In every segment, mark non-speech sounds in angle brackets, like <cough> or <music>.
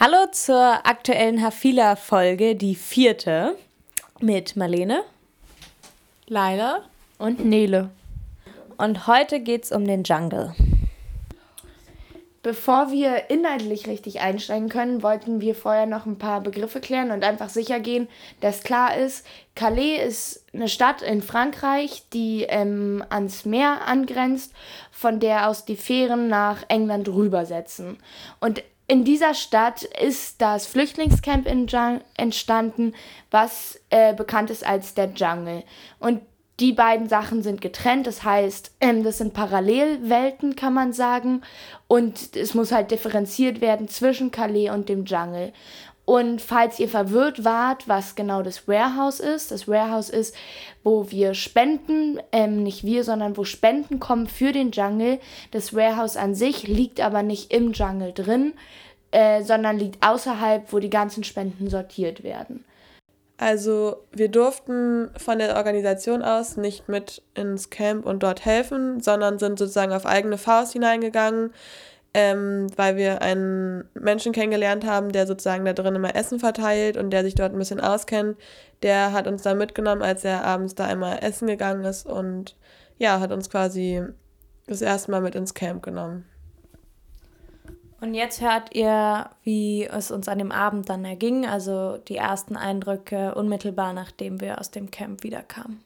Hallo zur aktuellen Hafila-Folge, die vierte, mit Marlene, Leila und Nele. Und heute geht es um den Jungle. Bevor wir inhaltlich richtig einsteigen können, wollten wir vorher noch ein paar Begriffe klären und einfach sicher gehen, dass klar ist, Calais ist eine Stadt in Frankreich, die ähm, ans Meer angrenzt, von der aus die Fähren nach England rübersetzen. Und in dieser Stadt ist das Flüchtlingscamp entstanden, was äh, bekannt ist als der Jungle. Und die beiden Sachen sind getrennt, das heißt, ähm, das sind Parallelwelten, kann man sagen. Und es muss halt differenziert werden zwischen Calais und dem Jungle. Und falls ihr verwirrt wart, was genau das Warehouse ist, das Warehouse ist, wo wir spenden, ähm, nicht wir, sondern wo Spenden kommen für den Jungle. Das Warehouse an sich liegt aber nicht im Jungle drin, äh, sondern liegt außerhalb, wo die ganzen Spenden sortiert werden. Also wir durften von der Organisation aus nicht mit ins Camp und dort helfen, sondern sind sozusagen auf eigene Faust hineingegangen, ähm, weil wir einen Menschen kennengelernt haben, der sozusagen da drin immer Essen verteilt und der sich dort ein bisschen auskennt. Der hat uns da mitgenommen, als er abends da einmal essen gegangen ist und ja, hat uns quasi das erste Mal mit ins Camp genommen. Und jetzt hört ihr, wie es uns an dem Abend dann erging, also die ersten Eindrücke unmittelbar nachdem wir aus dem Camp wiederkamen.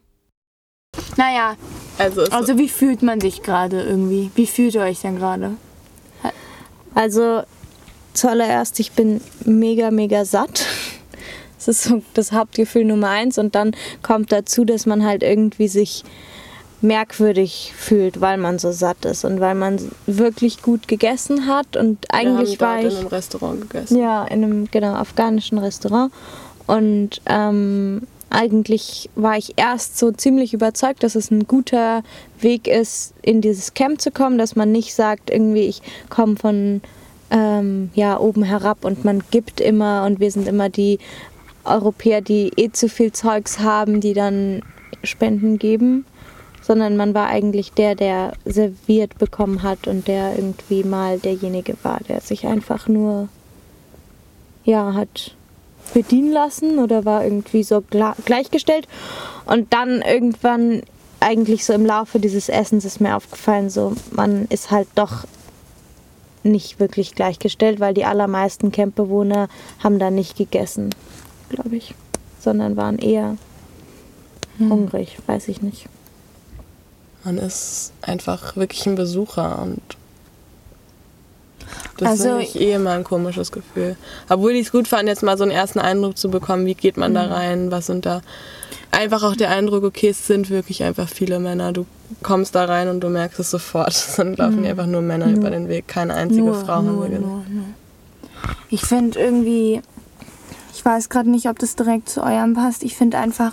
Naja, also, also wie fühlt man sich gerade irgendwie? Wie fühlt ihr euch denn gerade? Also zuallererst, ich bin mega, mega satt. <laughs> Das ist so das Hauptgefühl Nummer eins. Und dann kommt dazu, dass man halt irgendwie sich merkwürdig fühlt, weil man so satt ist und weil man wirklich gut gegessen hat und eigentlich Wir haben war ich in einem Restaurant gegessen. Ja, in einem genau afghanischen Restaurant und ähm, eigentlich war ich erst so ziemlich überzeugt, dass es ein guter Weg ist, in dieses Camp zu kommen, dass man nicht sagt, irgendwie ich komme von ähm, ja oben herab und man gibt immer und wir sind immer die Europäer, die eh zu viel Zeugs haben, die dann Spenden geben sondern man war eigentlich der, der serviert bekommen hat und der irgendwie mal derjenige war, der sich einfach nur ja hat bedienen lassen oder war irgendwie so gleichgestellt und dann irgendwann eigentlich so im Laufe dieses Essens ist mir aufgefallen, so man ist halt doch nicht wirklich gleichgestellt, weil die allermeisten Campbewohner haben da nicht gegessen, glaube ich, sondern waren eher hm. hungrig, weiß ich nicht. Man ist einfach wirklich ein Besucher und das also, ist eh immer ein komisches Gefühl. Obwohl ich es gut fand, jetzt mal so einen ersten Eindruck zu bekommen, wie geht man da mhm. rein, was sind da. Einfach auch der Eindruck, okay, es sind wirklich einfach viele Männer. Du kommst da rein und du merkst es sofort. <laughs> Es sind laufen mhm. einfach nur Männer nur. über den Weg, keine einzige nur, Frau nur, haben wir nur, nur. Ich finde irgendwie, ich weiß gerade nicht, ob das direkt zu eurem passt. Ich finde einfach,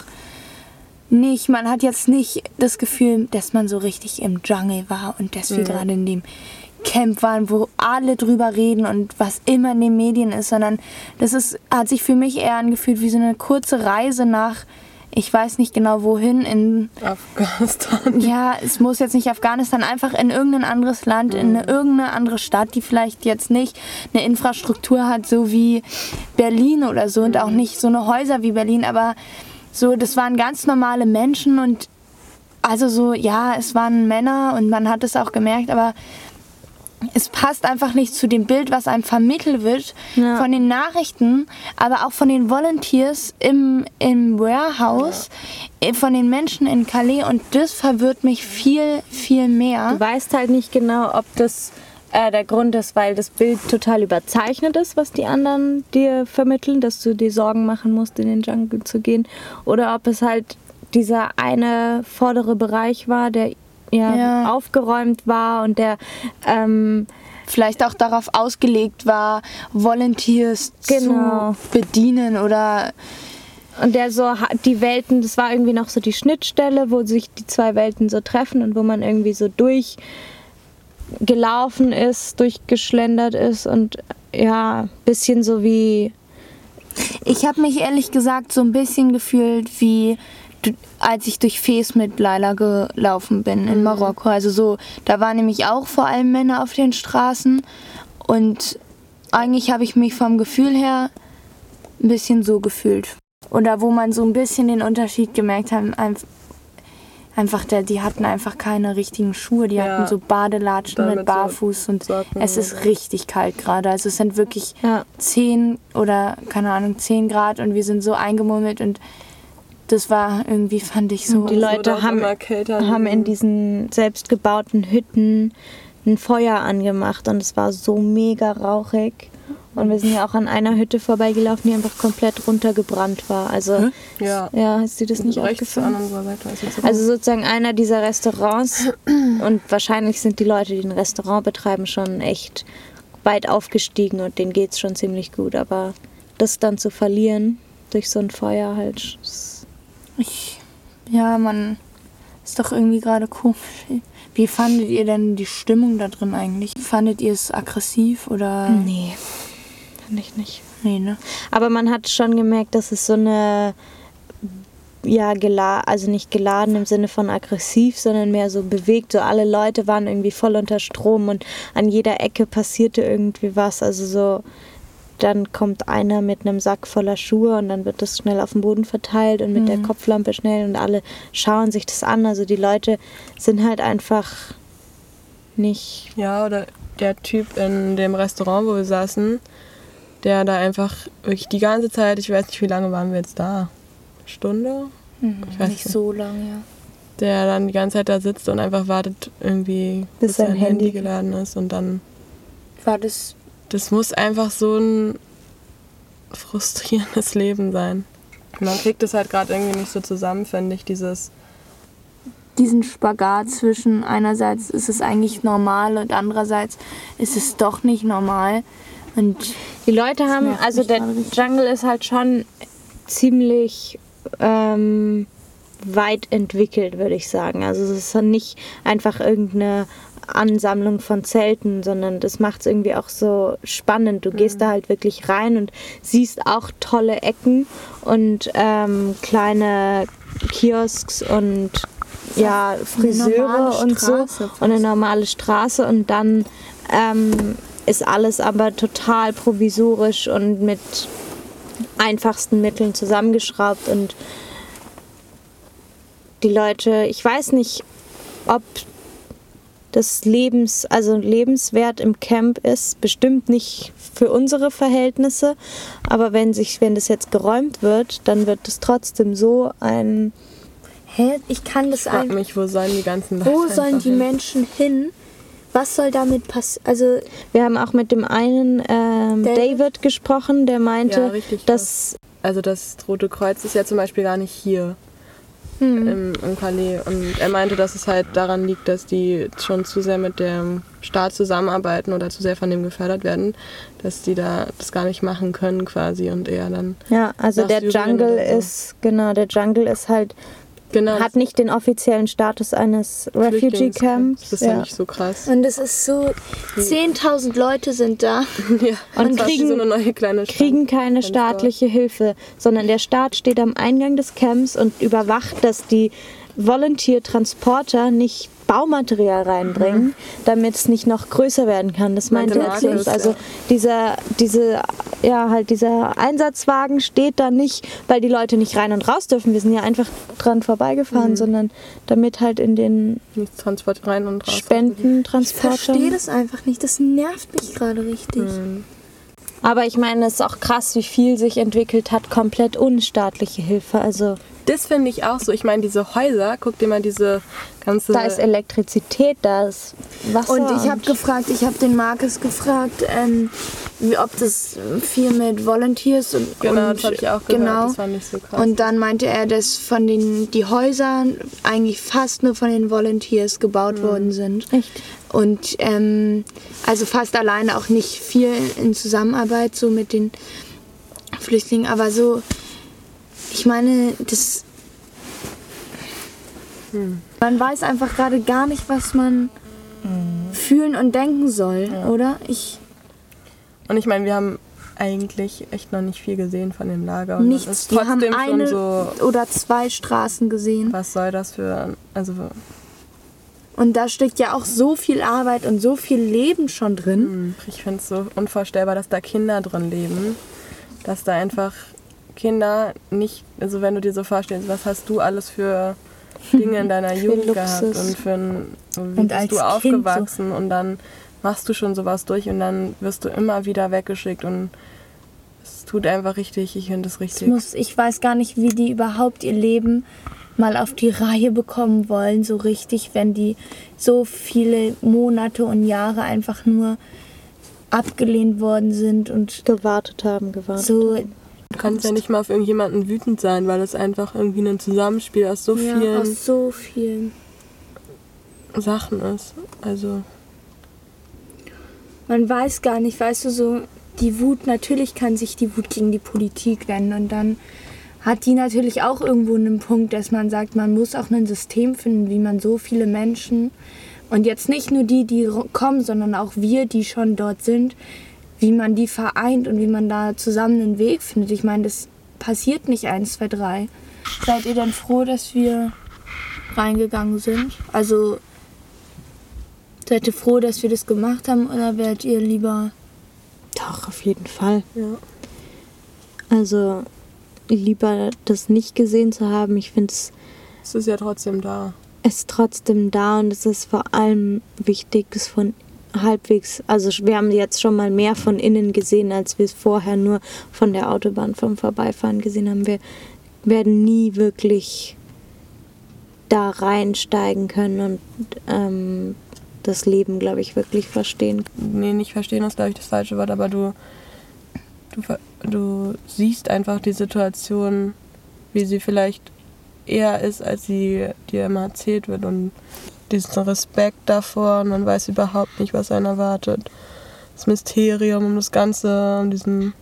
nicht, man hat jetzt nicht das Gefühl, dass man so richtig im Jungle war und dass wir mhm. gerade in dem Camp waren, wo alle drüber reden und was immer in den Medien ist, sondern das ist, hat sich für mich eher angefühlt wie so eine kurze Reise nach, ich weiß nicht genau wohin, in Afghanistan. Ja, es muss jetzt nicht Afghanistan, einfach in irgendein anderes Land, mhm. in eine, irgendeine andere Stadt, die vielleicht jetzt nicht eine Infrastruktur hat, so wie Berlin oder so und auch mhm. nicht so eine Häuser wie Berlin, aber so, das waren ganz normale Menschen und also so, ja, es waren Männer und man hat es auch gemerkt, aber es passt einfach nicht zu dem Bild, was einem vermittelt wird ja. von den Nachrichten, aber auch von den Volunteers im, im Warehouse, ja. Äh, von den Menschen in Calais und das verwirrt mich viel, viel mehr. Du weißt halt nicht genau, ob das äh, der Grund ist, weil das Bild total überzeichnet ist, was die anderen dir vermitteln, dass du dir Sorgen machen musst, in den Jungle zu gehen. Oder ob es halt dieser eine vordere Bereich war, der ja, ja. aufgeräumt war und der ähm, vielleicht auch darauf ausgelegt war, Volunteers genau. zu bedienen oder und der so die Welten, das war irgendwie noch so die Schnittstelle, wo sich die zwei Welten so treffen und wo man irgendwie so durch gelaufen ist, durchgeschlendert ist und ja, bisschen so wie. Ich habe mich ehrlich gesagt so ein bisschen gefühlt wie als ich durch Fes mit Laila gelaufen bin in mhm. Marokko. Also so, da waren nämlich auch vor allem Männer auf den Straßen und eigentlich habe ich mich vom Gefühl her ein bisschen so gefühlt. Oder wo man so ein bisschen den Unterschied gemerkt hat, einf- einfach der, die hatten einfach keine richtigen Schuhe, die Ja. hatten so Badelatschen mit mit so Barfuß und Socken es ist richtig kalt gerade. Also es sind wirklich Ja. 10 oder keine Ahnung, 10 Grad und wir sind so eingemummelt und das war irgendwie, fand ich so. Die Leute haben, haben in diesen selbstgebauten Hütten ein Feuer angemacht und es war so mega rauchig. Und wir sind ja auch an einer Hütte vorbeigelaufen, die einfach komplett runtergebrannt war. Also, Ja. ja, ist dir das nicht aufgefallen? jetzt Also sozusagen einer dieser Restaurants <clears throat> und wahrscheinlich sind die Leute, die ein Restaurant betreiben, schon echt weit aufgestiegen und denen geht es schon ziemlich gut. Aber das dann zu verlieren durch so ein Feuer halt, ist- Ich, ja, man ist doch irgendwie gerade komisch. Wie fandet ihr denn die Stimmung da drin eigentlich? Fandet ihr es aggressiv oder? nee, fand ich nicht. Nee, ne? Aber man hat schon gemerkt, dass es so eine, ja, gela also nicht geladen im Sinne von aggressiv, sondern mehr so bewegt. So alle Leute waren irgendwie voll unter Strom und an jeder Ecke passierte irgendwie was. Also so, dann kommt einer mit einem Sack voller Schuhe und dann wird das schnell auf dem Boden verteilt und mit der Kopflampe schnell und alle schauen sich das an. Also die Leute sind halt einfach nicht Ja, oder der Typ in dem Restaurant, wo wir saßen, der da einfach wirklich die ganze Zeit, ich weiß nicht, wie lange waren wir jetzt da? Stunde? Ich weiß Nicht so lang, ja. Der dann die ganze Zeit da sitzt und einfach wartet, irgendwie, Bis bis sein sein Handy Handy- geladen ist und dann. War das. Das muss einfach so ein frustrierendes <laughs> Leben sein. Man kriegt es halt gerade irgendwie nicht so zusammen, finde ich, dieses. Diesen Spagat zwischen einerseits ist es eigentlich normal und andererseits ist es doch nicht normal. Und Die Leute haben, also der. Jungle ist halt schon ziemlich ähm, weit entwickelt, würde ich sagen. Also es ist dann nicht einfach irgendeine Ansammlung von Zelten, sondern das macht es irgendwie auch so spannend. Du gehst da halt wirklich rein und siehst auch tolle Ecken und ähm, kleine Kiosks und ja, Friseure und so und eine normale Straße und dann ähm, ist alles aber total provisorisch und mit einfachsten Mitteln zusammengeschraubt und die Leute, ich weiß nicht, ob das Lebens, also lebenswert im Camp ist, bestimmt nicht für unsere Verhältnisse, aber wenn sich, wenn das jetzt geräumt wird, dann wird es trotzdem so ein hä, ich kann das Ich frag einfach. mich, wo sollen die ganzen Leute Wo sollen die hin? Menschen hin? Was soll damit passieren? Also, Wir haben auch mit dem einen ähm, David? David? gesprochen, der meinte, Ja, richtig dass Also das Rote Kreuz ist ja zum Beispiel gar nicht hier im, im Calais. Und er meinte, dass es halt daran liegt, dass die schon zu sehr mit dem Staat zusammenarbeiten oder zu sehr von dem gefördert werden, dass die da das gar nicht machen können quasi und eher dann. ja, also der Syrien Jungle so. ist genau, der Jungle ist halt Genau. hat nicht den offiziellen Status eines Refugee Camps. Das ist ja. nicht so krass. und es ist so. 10.000 Leute sind da. <laughs> ja, Und und kriegen- so eine neue kleine Stadt. kriegen keine staatliche Hilfe, sondern der Staat steht am Eingang des Camps und überwacht, dass die Volunteer-Transporter nicht Baumaterial reinbringen, damit es nicht noch größer werden kann. Das meinte er. Markus, Also dieser, diese, ja, halt dieser Einsatzwagen steht da nicht, weil die Leute nicht rein und raus dürfen. Wir sind ja einfach dran vorbeigefahren, Mhm. sondern damit halt in den Transport rein und raus. Ich verstehe das einfach nicht. Das nervt mich gerade richtig. Aber ich meine, es ist auch krass, wie viel sich entwickelt hat, komplett unstaatliche Hilfe. Also Das finde ich auch so. Ich meine, diese Häuser, guck dir mal diese ganze. Da ist Elektrizität, da ist Wasser. Und ich habe gefragt, ich habe den Markus gefragt, ähm, wie, ob das viel mit Volunteers und Genau, und, das habe ich auch gehört. Genau. Das fand ich so krass. Und dann meinte er, dass von den die Häuser eigentlich fast nur von den Volunteers gebaut worden sind. Echt? Und ähm, also fast alleine auch nicht viel in Zusammenarbeit so mit den Flüchtlingen, aber so, ich meine, das. Man weiß einfach gerade gar nicht, was man fühlen und denken soll, oder? Ich Und ich meine, wir haben eigentlich echt noch nicht viel gesehen von dem Lager. Und nichts. ist Die haben trotzdem eine so, oder zwei Straßen gesehen. was soll das für, also Und da steckt ja auch so viel Arbeit und so viel Leben schon drin. Ich finde es so unvorstellbar, dass da Kinder drin leben. Dass da einfach Kinder nicht, also wenn du dir so vorstellst, was hast du alles für Dinge in deiner <laughs> Jugend gehabt und für ein, wie Und bist du aufgewachsen und dann machst du schon sowas durch und dann wirst du immer wieder weggeschickt und es tut einfach richtig, ich finde es Ich, richtig. muss, ich weiß gar nicht, wie die überhaupt ihr Leben mal auf die Reihe bekommen wollen, so richtig, wenn die so viele Monate und Jahre einfach nur abgelehnt worden sind und Gewartet haben, gewartet. so Du kannst ja nicht mal auf irgendjemanden wütend sein, weil es einfach irgendwie ein Zusammenspiel aus so ja, vielen aus so vielen. Sachen ist. Also Man weiß gar nicht, weißt du, so die Wut, natürlich kann sich die Wut gegen die Politik wenden und dann hat die natürlich auch irgendwo einen Punkt, dass man sagt, man muss auch ein System finden, wie man so viele Menschen und jetzt nicht nur die, die kommen, sondern auch wir, die schon dort sind, wie man die vereint und wie man da zusammen einen Weg findet. Ich meine, das passiert nicht eins, zwei, drei. Seid ihr denn froh, dass wir reingegangen sind? Also seid ihr froh, dass wir das gemacht haben oder wärt ihr lieber Doch, auf jeden Fall. ja. Also lieber das nicht gesehen zu haben. Ich finde es Es ist ja trotzdem da. ist trotzdem da und es ist vor allem wichtig, es von halbwegs, also wir haben jetzt schon mal mehr von innen gesehen, als wir es vorher nur von der Autobahn vom Vorbeifahren gesehen haben. Wir werden nie wirklich da reinsteigen können und ähm, das Leben, glaube ich, wirklich verstehen. nee, nicht verstehen ist, glaube ich, das falsche Wort, aber du, du, du siehst einfach die Situation, wie sie vielleicht eher ist, als sie dir immer erzählt wird und diesen Respekt davor und man weiß überhaupt nicht, was einen erwartet. Das Mysterium um das Ganze, um diesen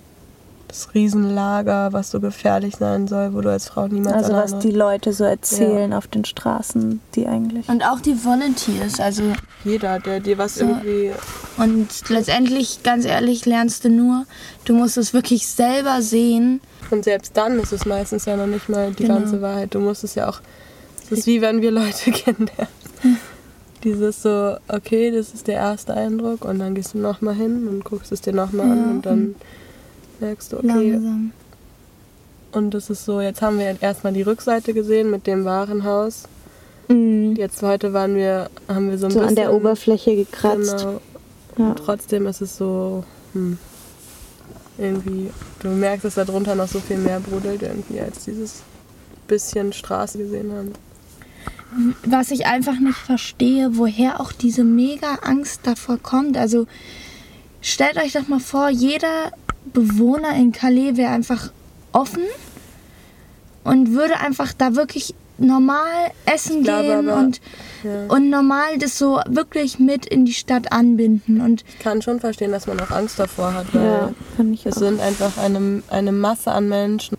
das Riesenlager, was so gefährlich sein soll, wo du als Frau niemals Also was die Leute so erzählen auf den Straßen, die eigentlich. Und auch die Volunteers, also Jeder, der dir was So. irgendwie... und letztendlich, ganz ehrlich, lernst du nur, du musst es wirklich selber sehen. Und selbst dann ist es meistens ja noch nicht mal die Genau. ganze Wahrheit. Du musst es ja auch. Es ist wie wenn wir Leute <laughs> kennenlernen. Dieses so, okay, das ist der erste Eindruck und dann gehst du nochmal hin und guckst es dir nochmal Ja, an und dann merkst du, okay. Langsam. Und das ist so, jetzt haben wir erstmal die Rückseite gesehen mit dem Warenhaus. Mhm. Jetzt heute waren wir, haben wir so ein So bisschen. an der Oberfläche gekratzt. Genau. Ja. Trotzdem ist es so, hm, irgendwie, du merkst, dass da drunter noch so viel mehr brodelt irgendwie, als dieses bisschen Straße gesehen haben. Was ich einfach nicht verstehe, woher auch diese mega Angst davor kommt. Also stellt euch doch mal vor, jeder Bewohner in Calais wäre einfach offen und würde einfach da wirklich normal essen glaube gehen aber- und, Ja. und normal das so wirklich mit in die Stadt anbinden. Und Ich kann schon verstehen, dass man auch Angst davor hat, weil Ja, kann ich es auch. sind einfach eine, eine Masse an Menschen.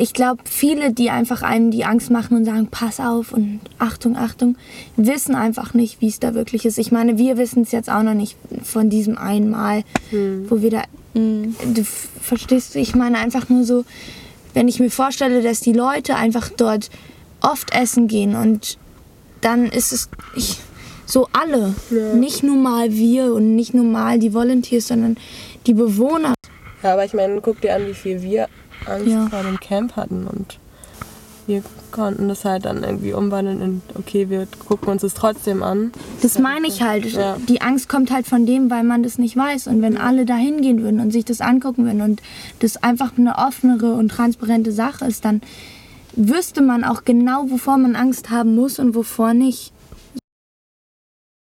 Ich glaube, viele, die einfach einem die Angst machen und sagen, pass auf und Achtung, Achtung, wissen einfach nicht, wie es da wirklich ist. Ich meine, wir wissen es jetzt auch noch nicht von diesem einen Mal, wo wir da. Du f- verstehst, ich meine einfach nur so, wenn ich mir vorstelle, dass die Leute einfach dort oft essen gehen und dann ist es ich, so alle, nicht nur mal wir und nicht nur mal die Volunteers, sondern die Bewohner. Ja, aber ich meine, guck dir an, wie viel wir Angst Ja. vor dem Camp hatten und wir konnten das halt dann irgendwie umwandeln in, okay, wir gucken uns das trotzdem an. Das meine ich halt. Ja. Die Angst kommt halt von dem, weil man das nicht weiß. Und wenn alle da hingehen würden und sich das angucken würden und das einfach eine offenere und transparente Sache ist, dann wüsste man auch genau, wovor man Angst haben muss und wovor nicht.